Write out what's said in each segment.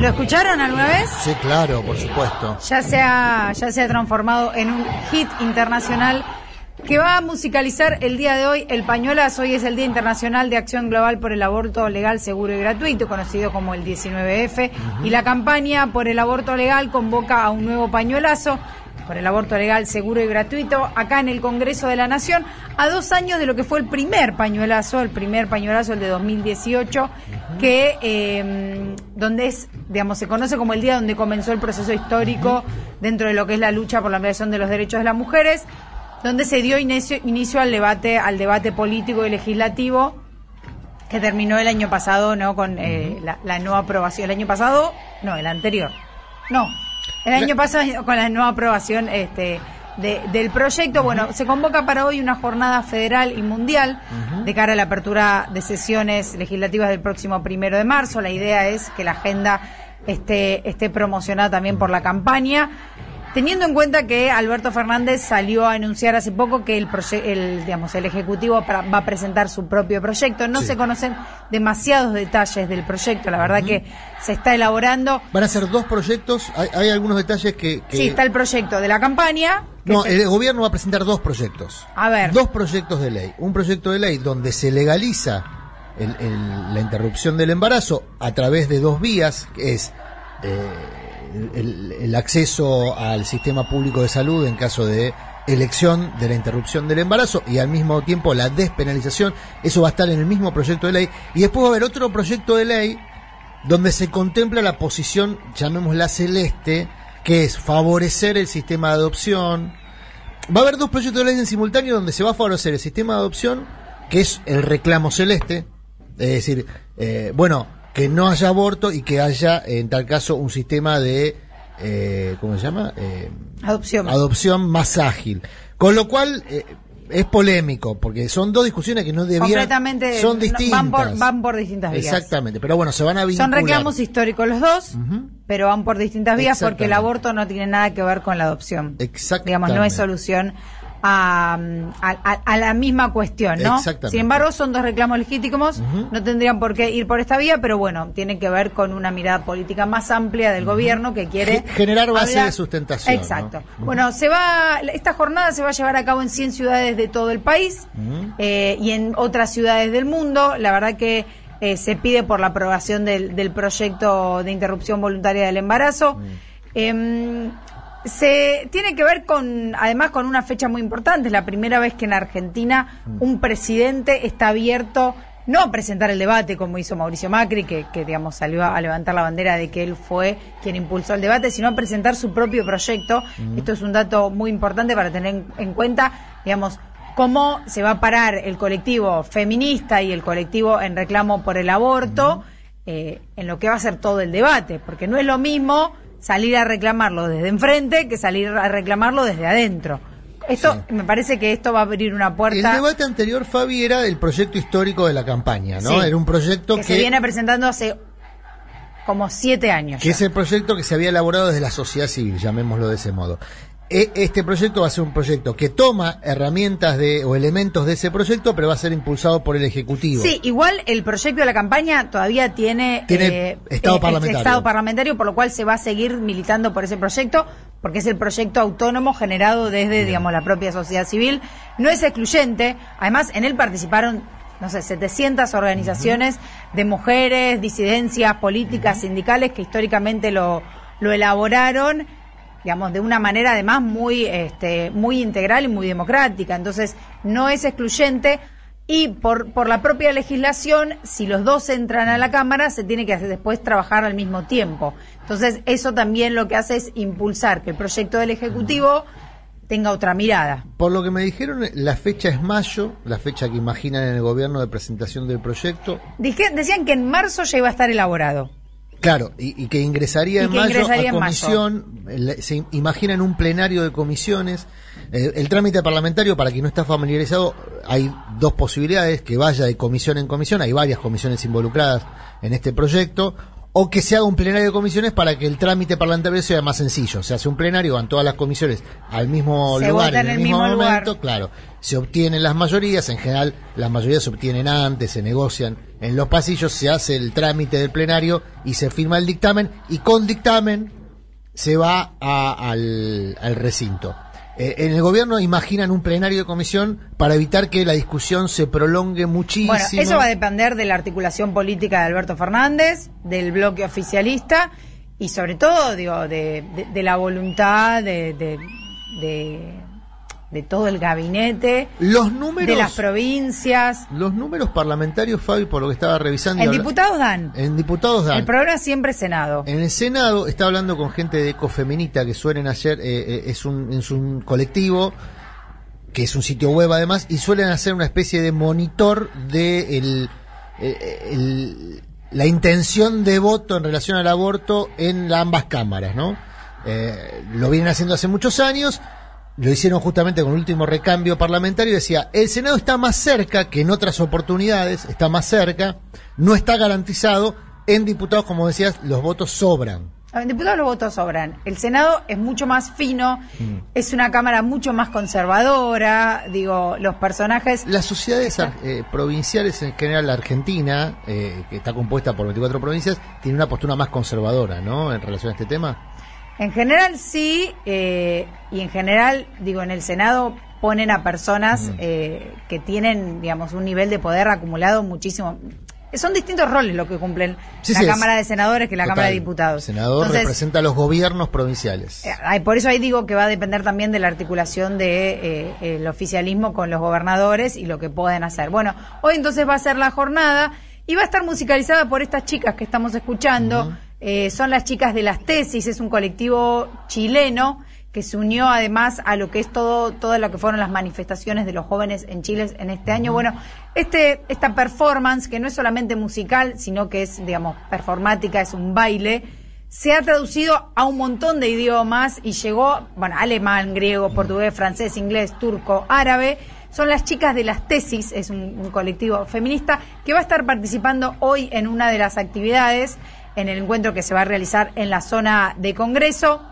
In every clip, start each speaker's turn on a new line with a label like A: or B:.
A: ¿Lo escucharon alguna vez?
B: Sí, claro, por supuesto.
A: Ya se ha, ya se ha transformado en un hit internacional que va a musicalizar el día de hoy el pañuelazo. Hoy es el Día Internacional de Acción Global por el Aborto Legal, Seguro y Gratuito, conocido como el 19F. Y la campaña por el aborto legal convoca a un nuevo pañuelazo por el aborto legal, seguro y gratuito, acá en el Congreso de la Nación, a dos años de lo que fue el primer pañuelazo, el primer pañuelazo, el de 2018, que eh, donde es, digamos, se conoce como el día donde comenzó el proceso histórico dentro de lo que es la lucha por la ampliación de los derechos de las mujeres donde se dio inicio, inicio al debate al debate político y legislativo que terminó el año pasado no con eh, la, la, no aprobación. El año pasado no el anterior. No el año pasado con la no aprobación este de, del proyecto. Bueno se convoca para hoy una jornada federal y mundial de cara a la apertura de sesiones legislativas del próximo primero de marzo. La idea es que la agenda esté esté promocionada también por la campaña Teniendo en cuenta que Alberto Fernández salió a anunciar hace poco que el, el, digamos, el Ejecutivo va a presentar su propio proyecto, no
B: Sí.
A: se conocen demasiados detalles del proyecto, la verdad que se está elaborando.
B: Van a ser dos proyectos. Hay, hay algunos detalles que. que-
A: Sí, está el proyecto de la campaña.
B: No,
A: se-
B: el gobierno va a presentar dos proyectos.
A: A ver.
B: Dos proyectos de ley. Un proyecto de ley donde se legaliza el- el- la interrupción del embarazo a través de dos vías, que es eh, el, acceso al sistema público de salud en caso de elección de la interrupción del embarazo y al mismo tiempo la despenalización. Eso va a estar en el mismo proyecto de ley. Y después va a haber otro proyecto de ley donde se contempla la posición, llamémosla celeste, que es favorecer el sistema de adopción. Va a haber dos proyectos de ley en simultáneo donde se va a favorecer el sistema de adopción, que es el reclamo celeste, es decir, eh, bueno, que no haya aborto y que haya, en tal caso, un sistema de, eh, ¿cómo se llama? Eh,
A: Adopción.
B: adopción más ágil. Con lo cual, eh, es polémico, porque son dos discusiones que no debían...
A: completamente
B: Son distintas.
A: van por, van por distintas vías.
B: Exactamente, pero bueno, se van a vincular.
A: Son reclamos históricos los dos, pero van por distintas vías porque el aborto no tiene nada que ver con la adopción.
B: Exactamente.
A: Digamos, no es solución a, a- la misma cuestión, ¿no? Sin embargo, son dos reclamos legítimos, no tendrían por qué ir por esta vía, pero bueno, tienen que ver con una mirada política más amplia del gobierno que quiere
B: Ge- generar base
A: hablar-
B: de sustentación, ¿no?
A: Exacto. Bueno, se va, esta jornada se va a llevar a cabo en 100 ciudades de todo el país eh, y en otras ciudades del mundo. La verdad que eh, se pide por la aprobación del, del proyecto de interrupción voluntaria del embarazo. Em, se tiene que ver con, además, con una fecha muy importante. Es la primera vez que en Argentina un presidente está abierto no a presentar el debate como hizo Mauricio Macri, que, que digamos salió a levantar la bandera de que él fue quien impulsó el debate, sino a presentar su propio proyecto. Esto es un dato muy importante para tener en, en cuenta, digamos, cómo se va a parar el colectivo feminista y el colectivo en reclamo por el aborto eh, en lo que va a ser todo el debate, porque no es lo mismo salir a reclamarlo desde enfrente que salir a reclamarlo desde adentro. Esto, me parece que esto va a abrir una
B: El
A: puerta
B: debate anterior, Fabi, era el proyecto histórico de la campaña, ¿no?
A: Sí.
B: Era un proyecto
A: que
B: que,
A: se viene presentando hace como siete años.
B: que
A: ya.
B: es el proyecto que se había elaborado desde la sociedad civil, llamémoslo de ese modo. E- Este proyecto va a ser un proyecto que toma herramientas de o elementos de ese proyecto, pero va a ser impulsado por el Ejecutivo.
A: Sí, igual el proyecto de la campaña todavía tiene,
B: Tiene estado parlamentario.
A: estado parlamentario, por lo cual se va a seguir militando por ese proyecto, porque es el proyecto autónomo generado desde, digamos, la propia sociedad civil. No es excluyente, además en él participaron, no sé, 700 organizaciones de mujeres, disidencias políticas, sindicales, que históricamente lo, lo elaboraron digamos, de una manera además muy, este, muy integral y muy democrática. Entonces, no es excluyente y por, por la propia legislación, si los dos entran a la Cámara, se tiene que hacer después trabajar al mismo tiempo. Entonces, eso también lo que hace es impulsar que el proyecto del Ejecutivo tenga otra mirada.
B: Por lo que me dijeron, la fecha es mayo, la fecha que imaginan en el gobierno de presentación del proyecto.
A: Dije- decían que en marzo ya iba a estar elaborado.
B: Claro, y, y que ingresaría
A: Y
B: en
A: que
B: mayo
A: ingresaría
B: a
A: en mayo.
B: comisión, el- se imaginan un plenario de comisiones. Eh, el trámite parlamentario, para quien no está familiarizado, hay dos posibilidades, que vaya de comisión en comisión, hay varias comisiones involucradas en este proyecto, o que se haga un plenario de comisiones para que el trámite parlamentario sea más sencillo. Se hace un plenario, van todas las comisiones al mismo
A: Se
B: lugar en el, mismo, momento, claro. Se obtienen las mayorías, en general las mayorías se obtienen antes, se negocian en los pasillos, se hace el trámite del plenario y se firma el dictamen y con dictamen se va a- al, al recinto. Eh, en el gobierno imaginan un plenario de comisión para evitar que la discusión se prolongue muchísimo.
A: Bueno, eso va a depender de la articulación política de Alberto Fernández, del bloque oficialista y sobre todo, digo, de, la voluntad de, de- todo el gabinete,
B: Los números,
A: de las provincias.
B: los números parlamentarios, Fabi, por lo que estaba revisando.
A: En diputados dan.
B: En diputados dan.
A: El programa siempre Senado.
B: En el Senado está hablando con gente de Ecofeminita que suelen hacer, eh, eh, es, un, es un colectivo que es un sitio web además, y suelen hacer una especie de monitor de el, eh, el- la intención de voto en relación al aborto en ambas cámaras, ¿no? Eh, lo vienen haciendo hace muchos años, lo hicieron justamente con el último recambio parlamentario, decía, el Senado está más cerca que en otras oportunidades, está más cerca, no está garantizado, en diputados, como decías, los votos sobran.
A: En diputados los votos sobran. El Senado es mucho más fino,
B: Mm.
A: es una Cámara mucho más conservadora, digo, los personajes...
B: Las sociedades eh, provinciales, en general la Argentina, eh, que está compuesta por 24 provincias, tiene una postura más conservadora, ¿no? En relación a este tema.
A: En general sí, eh, y en general, digo, en el Senado ponen a personas eh, que tienen, digamos, un nivel de poder acumulado muchísimo. Son distintos roles lo que cumplen
B: Sí,
A: la
B: sí,
A: Cámara de Senadores que la
B: Total.
A: Cámara de Diputados.
B: El senador
A: Entonces,
B: representa a los gobiernos provinciales.
A: eh, por eso ahí digo que va a depender también de la articulación de eh, el oficialismo con los gobernadores y lo que pueden hacer. Bueno, hoy entonces va a ser la jornada y va a estar musicalizada por estas chicas que estamos escuchando. Eh, son las chicas de las tesis, es un colectivo chileno que se unió además a lo que es todo todo lo que fueron las manifestaciones de los jóvenes en Chile en este año. Bueno, este esta performance que no es solamente musical, sino que es digamos performática, es un baile se ha traducido a un montón de idiomas y llegó, bueno, alemán, griego, portugués, francés, inglés, turco, árabe. Son las chicas de las tesis, es un, un colectivo feminista que va a estar participando hoy en una de las actividades, en el encuentro que se va a realizar en la zona de Congreso.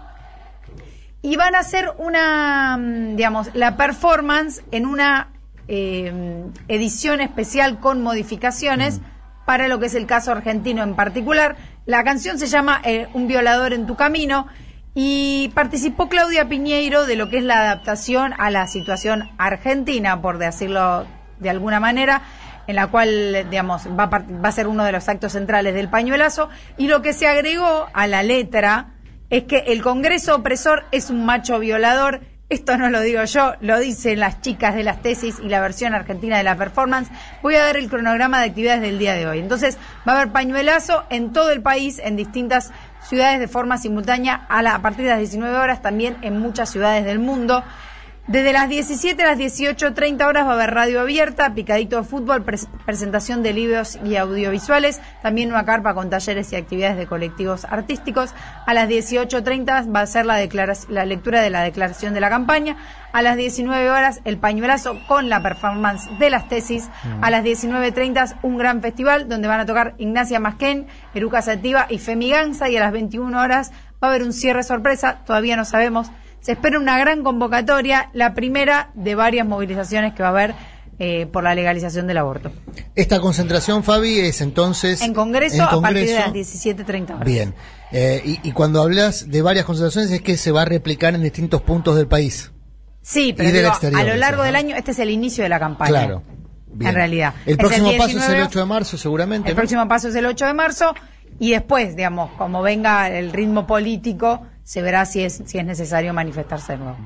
A: Y van a hacer una, mm, digamos, la performance en una eh, edición especial con modificaciones para lo que es el caso argentino en particular. La canción se llama eh, Un violador en tu camino y participó Claudia Piñeiro de lo que es la adaptación a la situación argentina, por decirlo de alguna manera, en la cual, digamos, va a, va a ser uno de los actos centrales del pañuelazo. Y lo que se agregó a la letra es que el Congreso opresor es un macho violador. Esto no lo digo yo, lo dicen las chicas de las tesis y la versión argentina de la performance. Voy a dar el cronograma de actividades del día de hoy. Entonces, va a haber pañuelazo en todo el país, en distintas ciudades de forma simultánea, a, la- a partir de las 19 horas, también en muchas ciudades del mundo. Desde las 17 a las 18.30 horas va a haber radio abierta, picadito de fútbol, pres- presentación de libros y audiovisuales, también una carpa con talleres y actividades de colectivos artísticos. A las 18.30 va a ser la, la lectura de la declaración de la campaña. A las 19 horas el pañuelazo con la performance de las tesis. A las 19.30 un gran festival donde van a tocar Ignacia Masquén, Eruca Sativa y Femiganza y a las 21 horas va a haber un cierre sorpresa, todavía no sabemos. Se espera una gran convocatoria, la primera de varias movilizaciones que va a haber eh, por la legalización del aborto.
B: Esta concentración, Fabi, es entonces...
A: En Congreso,
B: en
A: a partir de las 17.30 horas.
B: Bien. Eh, y, y cuando hablas de varias concentraciones es que se va a replicar en distintos puntos del país.
A: Sí, pero digo,
B: exterior,
A: a lo largo del año, este es el inicio de la campaña.
B: Claro. Bien.
A: En realidad.
B: El
A: Es
B: próximo paso es
A: 19,
B: el 8 de marzo, seguramente.
A: El
B: ¿no?
A: próximo paso es el 8 de marzo y después, digamos, como venga el ritmo político, se verá si es, si es necesario manifestarse de nuevo.